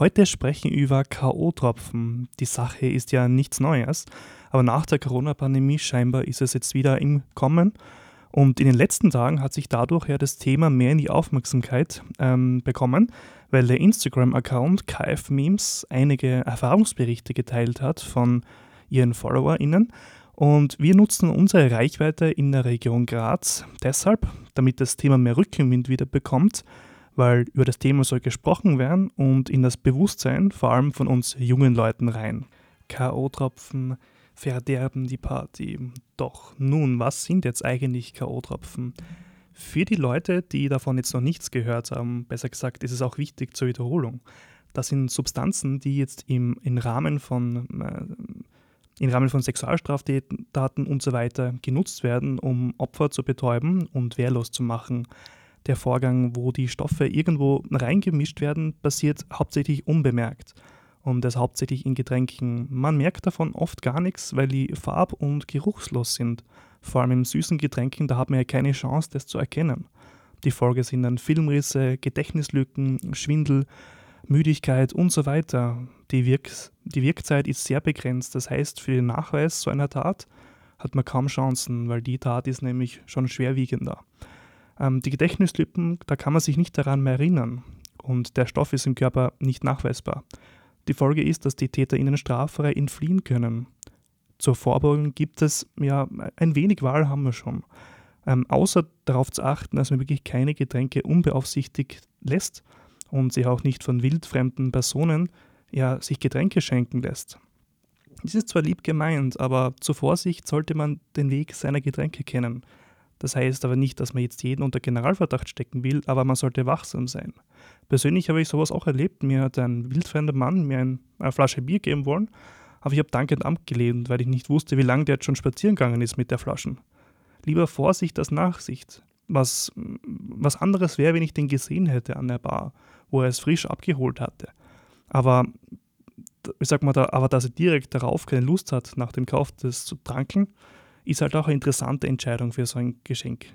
Heute sprechen wir über K.O.-Tropfen. Die Sache ist ja nichts Neues, aber nach der Corona-Pandemie scheinbar ist es jetzt wieder im Kommen. Und in den letzten Tagen hat sich dadurch ja das Thema mehr in die Aufmerksamkeit ähm, bekommen, weil der Instagram-Account KF Memes einige Erfahrungsberichte geteilt hat von ihren FollowerInnen. Und wir nutzen unsere Reichweite in der Region Graz deshalb, damit das Thema mehr Rückenwind wieder bekommt, weil über das Thema soll gesprochen werden und in das Bewusstsein vor allem von uns jungen Leuten rein. K.O.-Tropfen verderben die Party. Doch nun, was sind jetzt eigentlich K.O.-Tropfen? Für die Leute, die davon jetzt noch nichts gehört haben, besser gesagt, ist es auch wichtig zur Wiederholung. Das sind Substanzen, die jetzt im, im Rahmen von äh, im Rahmen von Sexualstraftaten und so weiter genutzt werden, um Opfer zu betäuben und wehrlos zu machen. Der Vorgang, wo die Stoffe irgendwo reingemischt werden, passiert hauptsächlich unbemerkt und das hauptsächlich in Getränken. Man merkt davon oft gar nichts, weil die farb- und geruchslos sind. Vor allem in süßen Getränken, da hat man ja keine Chance, das zu erkennen. Die Folge sind dann Filmrisse, Gedächtnislücken, Schwindel, Müdigkeit und so weiter. Die, Wirk die Wirkzeit ist sehr begrenzt, das heißt, für den Nachweis so einer Tat hat man kaum Chancen, weil die Tat ist nämlich schon schwerwiegender. Ähm, die Gedächtnislücken, da kann man sich nicht daran mehr erinnern und der Stoff ist im Körper nicht nachweisbar. Die Folge ist, dass die TäterInnen straffrei entfliehen können. Zur Vorbeugung gibt es ja ein wenig Wahl haben wir schon. Ähm, außer darauf zu achten, dass man wirklich keine Getränke unbeaufsichtigt lässt und sich auch nicht von wildfremden Personen ja, sich Getränke schenken lässt. Dies ist zwar lieb gemeint, aber zur Vorsicht sollte man den Weg seiner Getränke kennen. Das heißt aber nicht, dass man jetzt jeden unter Generalverdacht stecken will, aber man sollte wachsam sein. Persönlich habe ich sowas auch erlebt. Mir hat ein wildfremder Mann mir eine Flasche Bier geben wollen, aber ich habe dankend abgelehnt, weil ich nicht wusste, wie lange der jetzt schon spazieren gegangen ist mit der Flaschen. Lieber Vorsicht als Nachsicht. Was, was anderes wäre, wenn ich den gesehen hätte an der Bar, wo er es frisch abgeholt hatte. Aber ich sag mal, da, aber dass er direkt darauf keine Lust hat, nach dem Kauf das zu tranken, ist halt auch eine interessante Entscheidung für so ein Geschenk.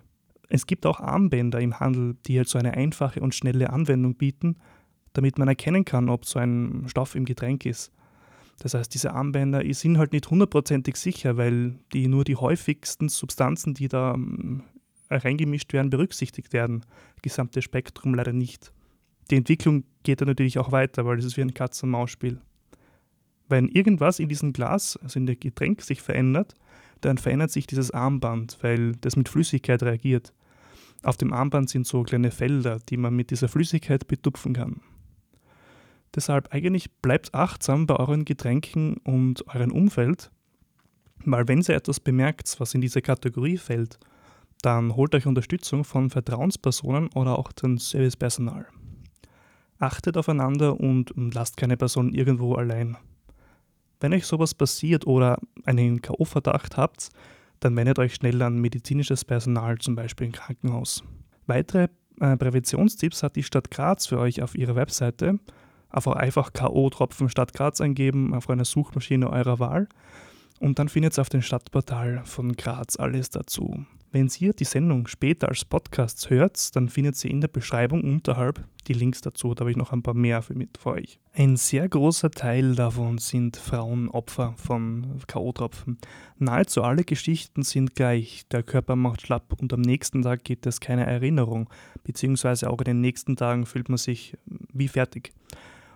Es gibt auch Armbänder im Handel, die halt so eine einfache und schnelle Anwendung bieten, damit man erkennen kann, ob so ein Stoff im Getränk ist. Das heißt, diese Armbänder sind halt nicht hundertprozentig sicher, weil die nur die häufigsten Substanzen, die da ähm, reingemischt werden, berücksichtigt werden. Gesamte Spektrum leider nicht. Die Entwicklung geht dann natürlich auch weiter, weil das ist wie ein Katz-und-Maus-Spiel. Wenn irgendwas in diesem Glas, also in dem Getränk, sich verändert, dann verändert sich dieses Armband, weil das mit Flüssigkeit reagiert. Auf dem Armband sind so kleine Felder, die man mit dieser Flüssigkeit betupfen kann. Deshalb eigentlich bleibt achtsam bei euren Getränken und eurem Umfeld, weil wenn ihr etwas bemerkt, was in diese Kategorie fällt, dann holt euch Unterstützung von Vertrauenspersonen oder auch dem Servicepersonal. Achtet aufeinander und lasst keine Person irgendwo allein. Wenn euch sowas passiert oder einen K.O.-Verdacht habt, dann wendet euch schnell an medizinisches Personal, zum Beispiel im Krankenhaus. Weitere äh, Präventionstipps hat die Stadt Graz für euch auf ihrer Webseite. Einfach K.O.-Tropfen Stadt Graz eingeben auf einer Suchmaschine eurer Wahl und dann findet ihr auf dem Stadtportal von Graz alles dazu. Wenn ihr die Sendung später als Podcast hört, dann findet ihr in der Beschreibung unterhalb die Links dazu. Da habe ich noch ein paar mehr für, mit für euch. Ein sehr großer Teil davon sind Frauen Opfer von K.O.-Tropfen. Nahezu alle Geschichten sind gleich. Der Körper macht schlapp und am nächsten Tag gibt es keine Erinnerung, beziehungsweise auch in den nächsten Tagen fühlt man sich wie fertig.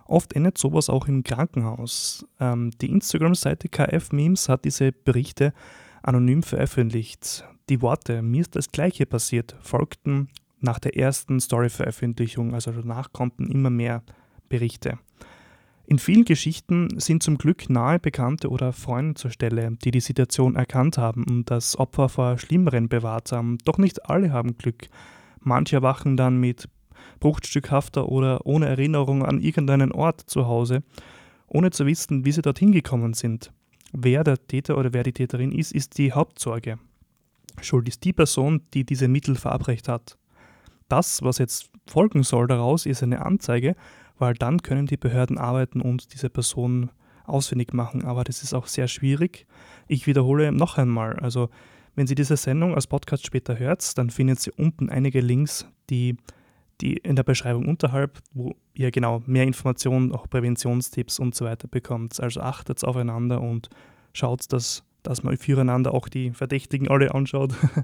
Oft endet sowas auch im Krankenhaus. Ähm, die Instagram-Seite KF Memes hat diese Berichte anonym veröffentlicht. Die Worte Mir ist das gleiche passiert folgten nach der ersten Story-Veröffentlichung, also danach konnten immer mehr Berichte. In vielen Geschichten sind zum Glück nahe Bekannte oder Freunde zur Stelle, die die Situation erkannt haben und das Opfer vor Schlimmeren bewahrt haben. Doch nicht alle haben Glück. Manche erwachen dann mit bruchstückhafter oder ohne Erinnerung an irgendeinen Ort zu Hause, ohne zu wissen, wie sie dorthin gekommen sind. Wer der Täter oder wer die Täterin ist, ist die Hauptsorge. Schuld ist die Person, die diese Mittel verabreicht hat. Das, was jetzt folgen soll daraus, ist eine Anzeige, weil dann können die Behörden arbeiten und diese Person ausfindig machen. Aber das ist auch sehr schwierig. Ich wiederhole noch einmal, also wenn Sie diese Sendung als Podcast später hört, dann findet Sie unten einige Links, die die in der Beschreibung unterhalb, wo ihr genau mehr Informationen, auch Präventionstipps und so weiter bekommt. Also achtet aufeinander und schaut, dass, dass man füreinander auch die Verdächtigen alle anschaut